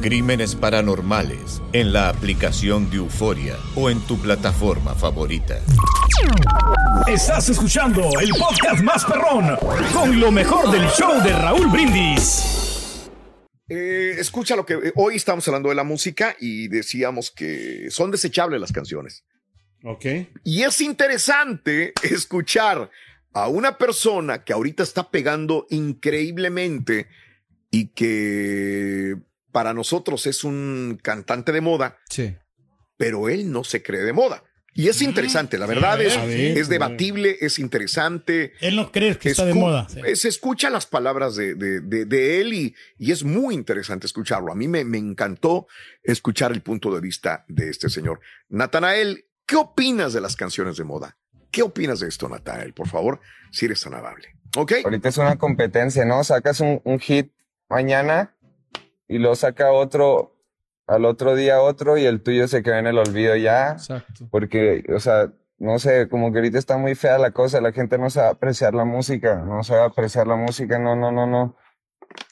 Crímenes Paranormales en la aplicación de Euforia o en tu plataforma favorita. Estás escuchando el podcast más perrón con lo mejor del show de Raúl Brindis. Eh, escucha lo que eh, hoy estamos hablando de la música y decíamos que son desechables las canciones. Ok. Y es interesante escuchar a una persona que ahorita está pegando increíblemente y que para nosotros es un cantante de moda, Sí. pero él no se cree de moda. Y es interesante, la verdad es, ver, es debatible, es interesante. Él no cree que está de moda. Sí. Se escucha las palabras de, de- de- de él y, y es muy interesante escucharlo. A mí me, me encantó escuchar el punto de vista de este señor. Natanael, ¿qué opinas de las canciones de moda? ¿Qué opinas de esto, Natanael? Por favor, si eres tan amable. ¿Ok? Ahorita es una competencia, ¿no? Sacas un, un hit mañana y luego saca otro al otro día otro y el tuyo se queda en el olvido ya. Exacto. Porque, o sea, no sé, como que ahorita está muy fea la cosa, la gente no sabe apreciar la música, no sabe apreciar la música, no, no, no, no.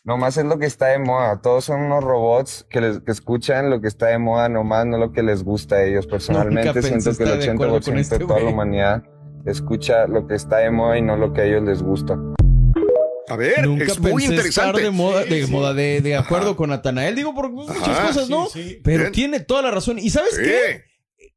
Nomás es lo que está de moda, todos son unos robots que, les, que escuchan lo que está de moda, nomás no lo que les gusta a ellos. Personalmente siento que el estar de acuerdo 80% con de este toda la humanidad escucha lo que está de moda y no lo que a ellos les gusta. A ver, Nunca es muy pensé estar interesante. de moda, de, Sí, moda de, de acuerdo Ajá. con Natanael. Digo, por muchas Ajá, cosas, ¿no? sí, sí. Pero Bien. tiene toda la razón. ¿Y sabes Sí, qué?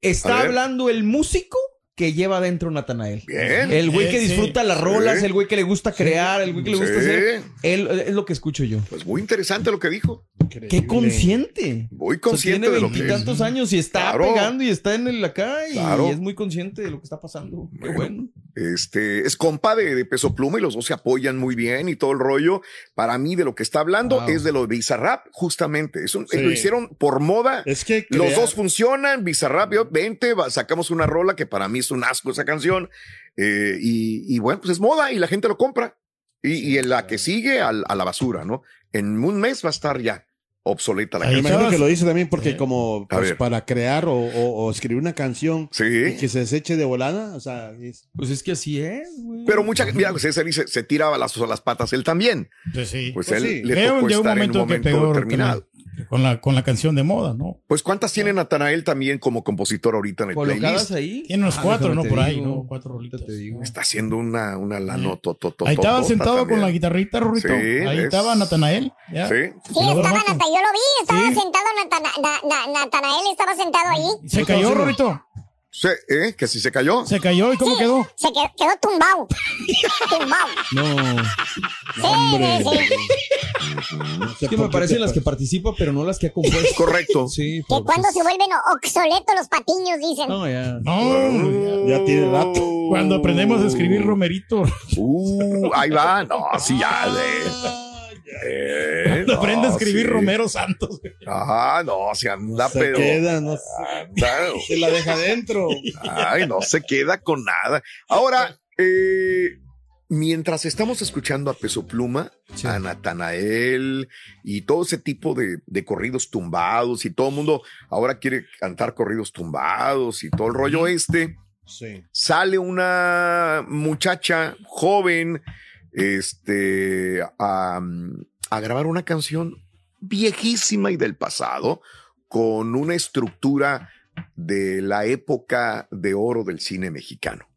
Está hablando el músico que lleva adentro Natanael. El güey que Sí, disfruta las rolas, Sí. el güey que le gusta crear, el güey que le gusta Sí. hacer. Él, es lo que escucho yo. Pues muy interesante lo que dijo. Qué consciente. Muy O sea, consciente tiene que es. veintitantos años y está Claro. pegando y está en el acá y Claro. es muy consciente de lo que está pasando. Qué Bueno. bueno. Este es compa de, de peso pluma y los dos se apoyan muy bien y todo el rollo. Para mí, de lo que está hablando Wow. es de lo de Bizarrap, justamente. Es un- Sí. Lo hicieron por moda. Es que Los dos funcionan. Bizarrap, yo, vente, va- sacamos una rola que para mí es un asco esa canción. Eh, y, y bueno, pues es moda y la gente lo compra. Y, y en la que sigue al- a la basura, ¿no? En un mes va a estar ya obsoleta la Me canción. imagino que lo dice también porque como pues, para crear o, o- o escribir una canción y que se deseche de volada, o sea, es... Pues es que así es, güey. Pero mucha gente, mira, pues ese dice, se tiraba las, las patas él también. Pues sí. Pues, Pues él sí. le tocó llegó un estar en un momento momento determinado. Con la, con la canción de moda, ¿no? Pues ¿cuántas tiene Natanael también como compositor ahorita en el ¿Colocadas playlist? ahí? Tiene unos Ah, cuatro, ¿no? te Por ahí, digo. ¿no? Cuatro rolitas. Está haciendo una, una lanotototota Ahí estaba sentado con la guitarrita, Rorrito. Sí, ahí es- estaba Natanael. ¿ya? Sí. Sí, estaba Nata, yo lo vi, estaba sentado Na- Na- Natanael, estaba sentado ahí. Se cayó, Rorrito. ¿Eh? Que si se cayó. Se cayó y cómo Sí, quedó. Se quedó, quedó tumbado. tumbado. No. Sí, sí, sí. Es que me parecen las que participa, pero no las que ha compuesto. Correcto. Sí, Que cuando pues- se vuelven obsoletos los patiños, dicen. No, ya. No, ya tiene rato. Cuando aprendemos a escribir Romerito. Uh, ahí va. No, sí, ya. De, Eh, Cuando no, aprende a escribir sí. Romero Santos. Ajá, no, se anda, Se pero. queda, no anda, se la deja adentro. Ay, no se queda con nada. Ahora, eh, mientras estamos escuchando a Peso Pluma, a Natanael y todo ese tipo de, de corridos tumbados y todo el mundo ahora quiere cantar corridos tumbados y todo el rollo este. Sí. Sale una muchacha joven este, a, a grabar una canción viejísima y del pasado con una estructura de la época de oro del cine mexicano.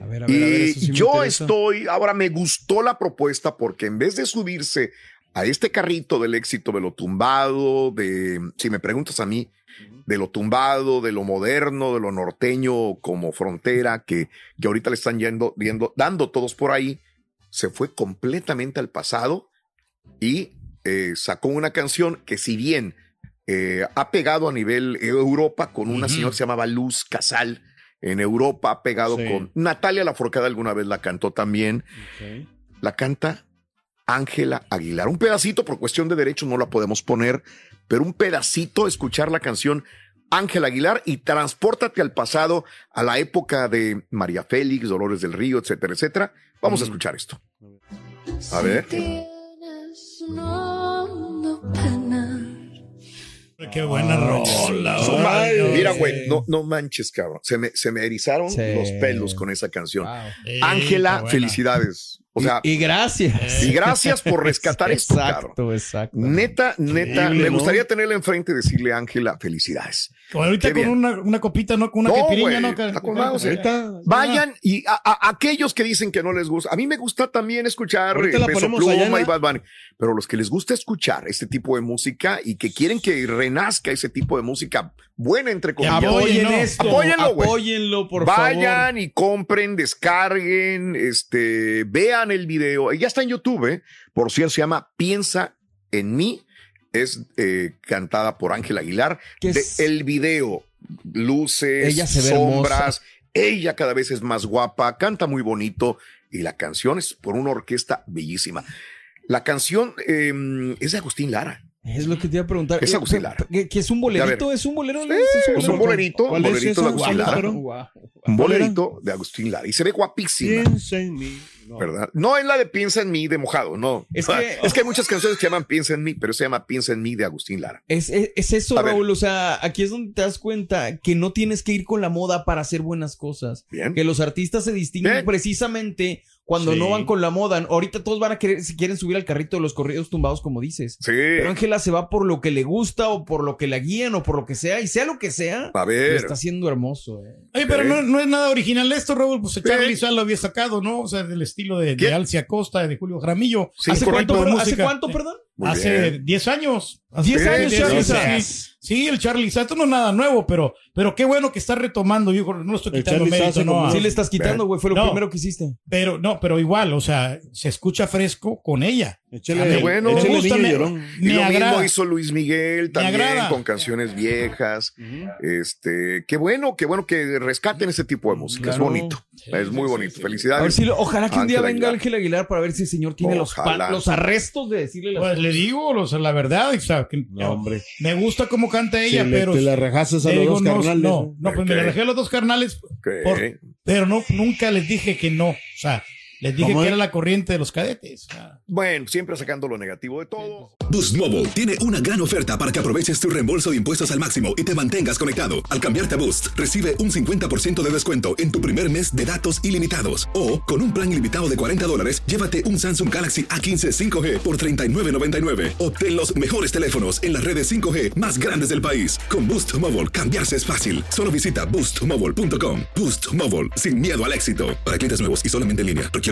A ver, a ver, a ver, Y eso sí me yo interesa. estoy, ahora me gustó la propuesta porque en vez de subirse a este carrito del éxito de lo tumbado, de, si me preguntas a mí, de lo tumbado, de lo moderno, de lo norteño como frontera, que, que ahorita le están yendo, viendo, dando todos por ahí, se fue completamente al pasado y eh, sacó una canción que si bien eh, ha pegado a nivel Europa con una señora que se llamaba Luz Casal, en Europa ha pegado Sí. con Natalia Laforcada alguna vez la cantó también, la canta Ángela Aguilar. Un pedacito, por cuestión de derechos no la podemos poner, pero un pedacito, escuchar la canción Ángela Aguilar y transpórtate al pasado, a la época de María Félix, Dolores del Río, etcétera, etcétera. Vamos a escuchar esto. A ver. Qué buena rola. Su madre. güey. Mira, güey, no, no manches, cabrón. Se me, se me erizaron Sí. los pelos con esa canción. Ángela, felicidades. O sea, y, y gracias. y gracias por rescatar esto, cabrón. Exacto, exacto. Neta, neta, Increíble, me ¿no? gustaría tenerla enfrente y decirle, Ángela, felicidades. Como ahorita con una, una copita, ¿no? Con una No, ¿no? Vayan y a, a- aquellos que dicen que no les gusta, a mí me gusta también escuchar Ahorita eh, la Peso ponemos Pluma allá y Bad Bunny, pero los que les gusta escuchar este tipo de música y que quieren que renazca ese tipo de música buena entre comillas, Apoyen esto. Apóyenlo, güey. Apóyenlo, por Vayan y compren, descarguen, este, vean el video. Ya está en YouTube, ¿eh? Por cierto, se llama Piensa en mí. Es eh, cantada por Ángel Aguilar. Que De- es- el video, luces, Ella se ve sombras. Ella cada vez es más guapa, canta muy bonito y la canción es por una orquesta bellísima. La canción eh, es de Agustín Lara. Es lo que te iba a preguntar. Es Eh, Agustín Lara. ¿Que, que es un bolerito? ver. ¿Es un bolero? Sí, ¿Es un bolerito, ¿Cuál es bolerito de Agustín Lara. Un bolerito de Agustín Lara. Y se ve guapísima. Piensa en mí. No. ¿verdad? No es la de Piensa en mí de mojado, no. Es que- es que hay muchas canciones que llaman Piensa en mí, pero se llama Piensa en mí de Agustín Lara. Es, es, es eso, A ver. Raúl. O sea, aquí es donde te das cuenta que no tienes que ir con la moda para hacer buenas cosas. Bien. Que los artistas se distinguen Bien. precisamente cuando Sí. no van con la moda. Ahorita todos van a querer, si quieren subir al carrito de los corridos tumbados, como dices. Sí. Pero Ángela se va por lo que le gusta o por lo que la guían o por lo que sea. Y sea lo que sea, A lo ver. está haciendo hermoso. eh. Oye, pero no, no es nada original esto, Raúl. Pues Charlie Sí. Sal lo había sacado, ¿no? O sea, del estilo de, de. Alcia Costa, de Julio Jaramillo. Sí, ¿Hace, cuánto? ¿Hace cuánto, perdón? Muy Hace bien. 10 años. Hace 10 años, Charlie sí. El Charlie Sal. Esto no es nada nuevo, pero, pero qué bueno que está retomando. Yo no lo estoy quitando mérito, no. Sí le estás quitando, güey. Fue lo No. primero que hiciste. Pero no, pero igual, o sea, se escucha fresco con ella. Échale, Qué bueno. me gusta, me-. Y me lo mismo hizo Luis Miguel también con canciones viejas. Este, qué bueno, qué bueno que rescaten ese tipo de música. Es bonito. es muy bonito. A ver Felicidades. si lo- ojalá que un día venga Aguilar. Ángel Aguilar para ver si el señor tiene los, los arrestos de decirle las Pues le digo, o sea, la verdad, o sea, que- No, hombre. me gusta cómo canta ella, pero te la rejases a los dos no, carnales. No, no, pues me la rejé a los dos carnales, pero no, nunca les dije que no. O sea, les dije ¿Cómo que era la corriente de los cadetes. Bueno, siempre sacando lo negativo de todo. Boost Mobile tiene una gran oferta para que aproveches tu reembolso de impuestos al máximo y te mantengas conectado. Al cambiarte a Boost, recibe un 50% de descuento en tu primer mes de datos ilimitados. O, con un plan ilimitado de 40 dólares, llévate un Samsung Galaxy A15 5G por $39.99. Obtén los mejores teléfonos en las redes 5G más grandes del país. Con Boost Mobile, cambiarse es fácil. Solo visita boostmobile.com. Boost Mobile, sin miedo al éxito. Para clientes nuevos y solamente en línea, requiere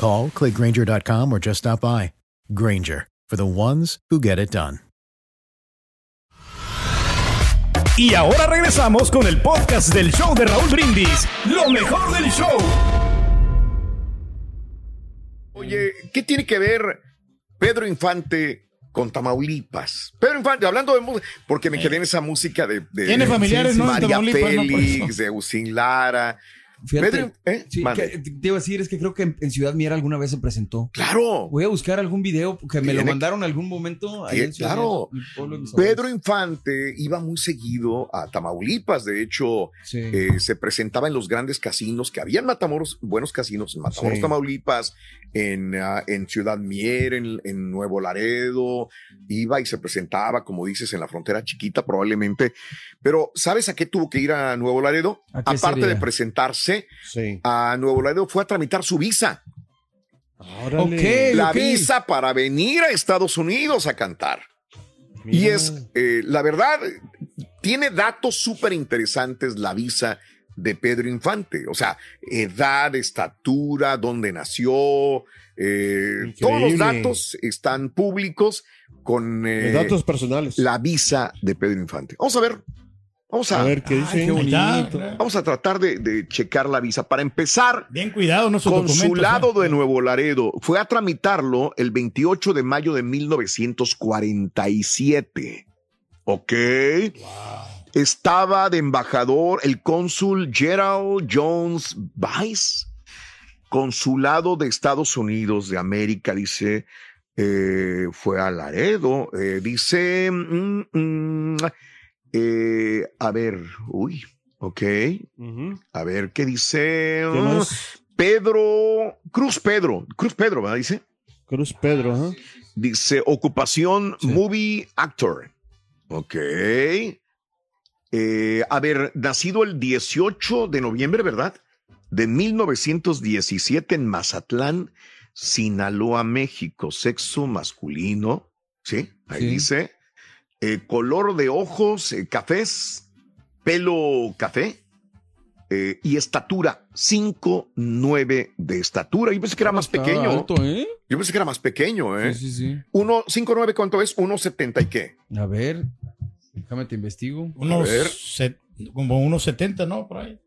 Call, click Granger.com, or just stop by. Granger, for the ones who get it done. Y ahora regresamos con el podcast del show de Raúl Brindis. Lo mejor del show. Oye, ¿qué tiene que ver Pedro Infante con Tamaulipas? Pedro Infante, hablando de música, porque me quedé en esa música de, de Tiene familiares, ¿no? en María ¿no? Félix, eso. de Agustín Lara. Fíjate, Pedro, ¿eh? sí, que- te iba a decir, es que creo que en, en Ciudad Miera alguna vez se presentó. Claro. Voy a buscar algún video que me lo mandaron en algún momento. ahí en Ciudad claro. Miera. Pedro Infante iba muy seguido a Tamaulipas. De hecho, eh, se presentaba en los grandes casinos que había en Matamoros, buenos casinos en Matamoros, Sí. Tamaulipas, en, ah, en Ciudad Mier, en, en Nuevo Laredo. Iba y se presentaba, como dices, en la frontera chiquita, probablemente. Pero, ¿sabes a qué tuvo que ir a Nuevo Laredo? ¿A qué Aparte sería? de presentarse Sí. a Nuevo Laredo, fue a tramitar su visa. Órale. la visa para venir a Estados Unidos a cantar. Y es, eh, la verdad, tiene datos súper interesantes la visa de Pedro Infante. O sea, edad, estatura, dónde nació. eh, todos los datos están públicos con eh, Los datos personales. la visa de Pedro Infante. Vamos a ver. Vamos a, A ver qué dice. vamos a tratar de, de checar la visa. Para empezar, Bien cuidado, no. Consulado ¿eh? de Nuevo Laredo fue a tramitarlo el 28 de mayo de 1947. Ok. Estaba de embajador el cónsul Gerald Jones Vice, consulado de Estados Unidos de América, dice, eh, fue a Laredo, eh, dice, mm, mm, eh, a ver, uy, ok, a ver, ¿qué dice? ¿Qué Mm? Pedro, Cruz Pedro, Cruz Pedro, ¿verdad? Dice. Cruz Pedro. Dice ocupación movie actor. Ok. Eh, a ver, nacido el 18 de noviembre, ¿verdad? De 1917 en Mazatlán, Sinaloa, México. Sexo masculino. Sí, ahí Sí. dice. Eh, color de ojos, eh, cafés, pelo café. eh, y estatura, 5'9 de estatura. Yo pensé que era más Está pequeño. alto, ¿eh? Yo pensé que era más pequeño, ¿eh? Sí, sí, sí. Uno, 5'9, ¿cuánto es? 1.70 y qué? A ver, déjame te investigo. Unos A ver. set- como unos 70, ¿no? Por ahí.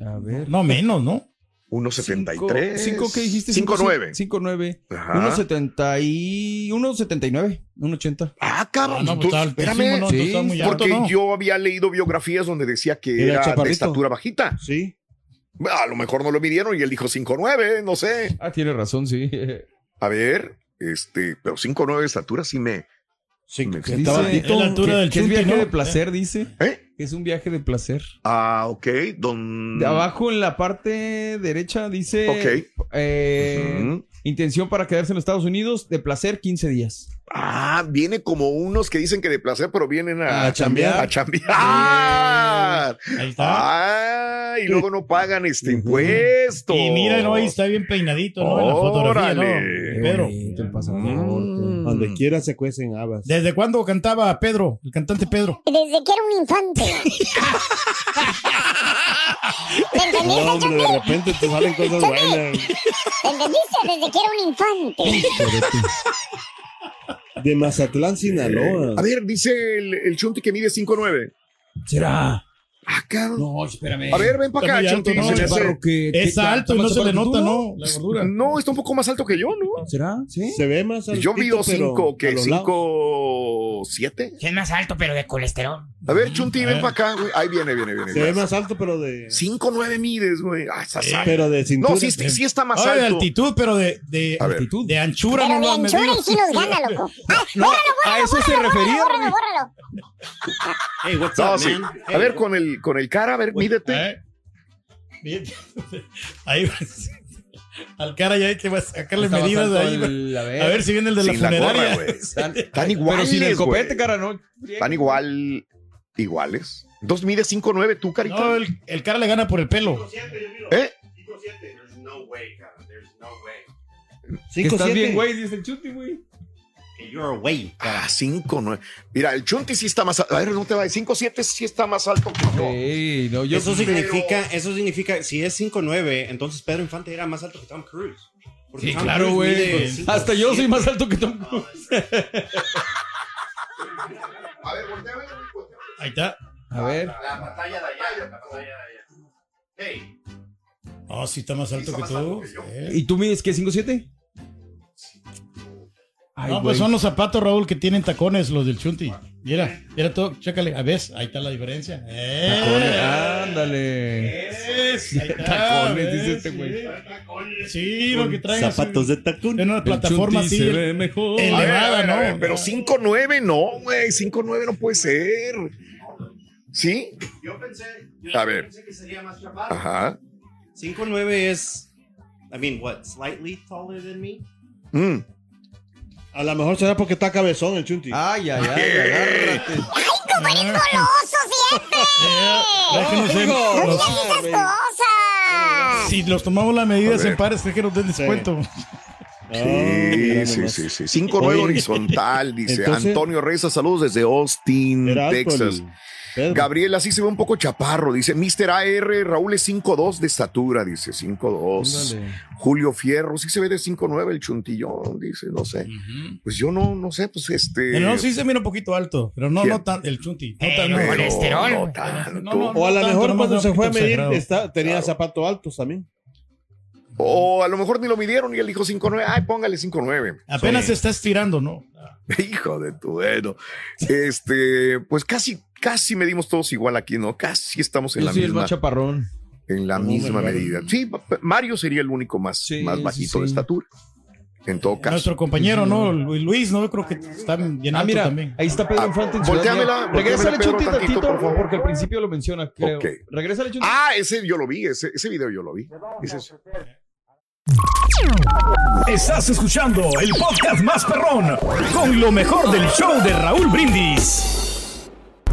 A ver. No, menos, ¿no? 1.73. ¿Cinco qué dijiste? 5'9. 5'9. Ajá. 1.70 y... 1.79. 1.80. Ah, cabrón. Ah, no, pues altísimo, espérame. ¿no? Sí, alto, Porque ¿no? yo había leído biografías donde decía que Era era, de estatura bajita. Sí. A lo mejor no lo midieron y él dijo 5'9, no sé. Ah, tiene razón, sí. A ver, este, pero 5'9 de estatura sí me. Sí, Me que dice- estaba Es la altura que, del que es viaje ¿no? de placer, dice. ¿Eh? Es un viaje de placer. Ah, ok. Don. De abajo en la parte derecha dice... Ok. eh. Intención para quedarse en los Estados Unidos, de placer 15 días. Ah, viene como unos que dicen que de placer, pero vienen a, A chambear. A chambear. Ahí está. Ah, y luego no pagan este impuesto. Y mira, no, ahí está bien peinadito, ¿no? En la fotografía, ¿no? Órale. Pedro. Mm. Donde quiera se cuecen habas. ¿Desde cuándo cantaba Pedro, el cantante Pedro? Desde que era un infante. ¿Me entendiste, No, hombre, de repente te salen cosas buenas. ¿Me entendiste? Desde que era un infante. De Mazatlán, Sinaloa. A ver, dice el, el Chunti que mide 5'9. ¿Será? Ah, cabrón. No, espérame. A ver, ven para acá, alto, Chunti. ¿no? Chaparro que- que- Es alto y ¿está no se le que nota? ¿no? La gordura. No, está un poco más alto que yo, ¿no? ¿Será? ¿Sí? Se ve más Yo altito, mido pero 5, a ¿qué? los lados. ¿5, 7? Sí, es más alto, pero de colesterol. A ver, Chunti, ven para acá, güey. Ahí viene, viene, viene. Se ve más alto, pero de. 5, 9 mides, güey. Ah, alto. Pero de cintura. No, sí, sí, sí está más Ah, de alto. altitud, pero de, de, A ver. altitud, de anchura Pero no de lo han anchura medido. y sí nos gana, loco. Ah, No, a eso se refería. bórralo, Rey. bórralo. Hey, what's No, up, sí. man? A ver, con el, con el cara, a ver, mídete. ¿Eh? Bien. Al cara ya hay que sacarle Está medidas de ahí. el- a, a ver. ver. si viene el de la Sin la gorra, funeraria. güey. Están, Están iguales, pero sin el copete, cara, ¿no? Están igual, iguales. Entonces mide 5'9 tú, carita. no, el, el cara le gana por el pelo. ¿Eh? Que 5, estás bien, güey, dice el chuti, güey. You're away. Ah, 5'9. Mira, el Chunti sí está más alto. A ver, no te va. 5'7 sí está más alto que yo. No, yo Eso significa, eso significa, si es 5'9, entonces Pedro Infante era más alto que Tom Cruise. Porque Sí, Tom claro, güey. mide 5'7". Hasta yo soy más alto que Tom Cruise. A ver, voltea. Ahí está. A ver. La pantalla de allá, la pantalla de allá. Hey. Oh, sí está más alto que tú. Sí. ¿Y tú mides qué? ¿5'7? Ay, No, güey. pues son los zapatos, Raúl, que tienen tacones, los del Chunti. Mira, mira todo, chécale, a ver, ahí está la diferencia. ¡Eh! Tacones, ándale. Es, ahí está, Tacones, dice este güey. Sí, lo que traen. Zapatos de tacón. En una plataforma así. se ve mejor. Elevada, ver, a ver, ¿no? Pero 5-9 no, güey. 5-9 no puede ser. ¿Sí? Yo pensé, A ver. pensé que sería más chaparro. Ajá. 5'9 es, I mean, what, slightly taller than me? Mm. A lo mejor será porque está cabezón el chunti. Ay, ay, ay, agárrate. ¡Ay, cómo eres goloso siempre! Es que no sé, ¡No los- digas esas cosas! si los tomamos las medidas en pares, es que nos den descuento. Sí, sí, sí, sí. 5-9 Oye, horizontal, dice entonces- Antonio Reza. Saludos desde Austin, Texas. Pedro. Gabriel así se ve un poco chaparro, dice Mr. AR, Raúl es 5'2 de estatura, dice 5'2. Ándale. Julio Fierro, sí se ve de 5'9 el chuntillón, dice, no sé. Pues yo no, no sé, pues este. Pero no, sí se mira un poquito alto, pero no, ¿Quién? no tan, el chunti. No Eh, tan, no, colesterol, tanto. No, no, O a lo mejor cuando se fue a medir está- tenía zapatos altos también. O a lo mejor ni lo midieron y él dijo 5'9, ay, póngale 5'9. Apenas se está estirando, ¿no? Hijo de tu bueno. Este, pues casi, casi medimos todos igual aquí, ¿no? Casi estamos en Yo la soy el misma. más chaparrón. En la No, misma me medida. Sí, Mario sería el único más, Sí, más sí, bajito de estatura. En todo caso. Nuestro compañero, ¿no? Lu- Luis, ¿no? Yo creo que está bien Ah, alto mira, también. ahí está Pedro Ah, Infante Real. Regrésale volteámela, Chunti Pedro, tantito, por favor. porque al principio lo menciona, creo. Ok. Regrésale. Ah, ese yo lo vi, ese, ese video yo lo vi. Ese es- Estás escuchando el podcast más perrón con lo mejor del show de Raúl Brindis.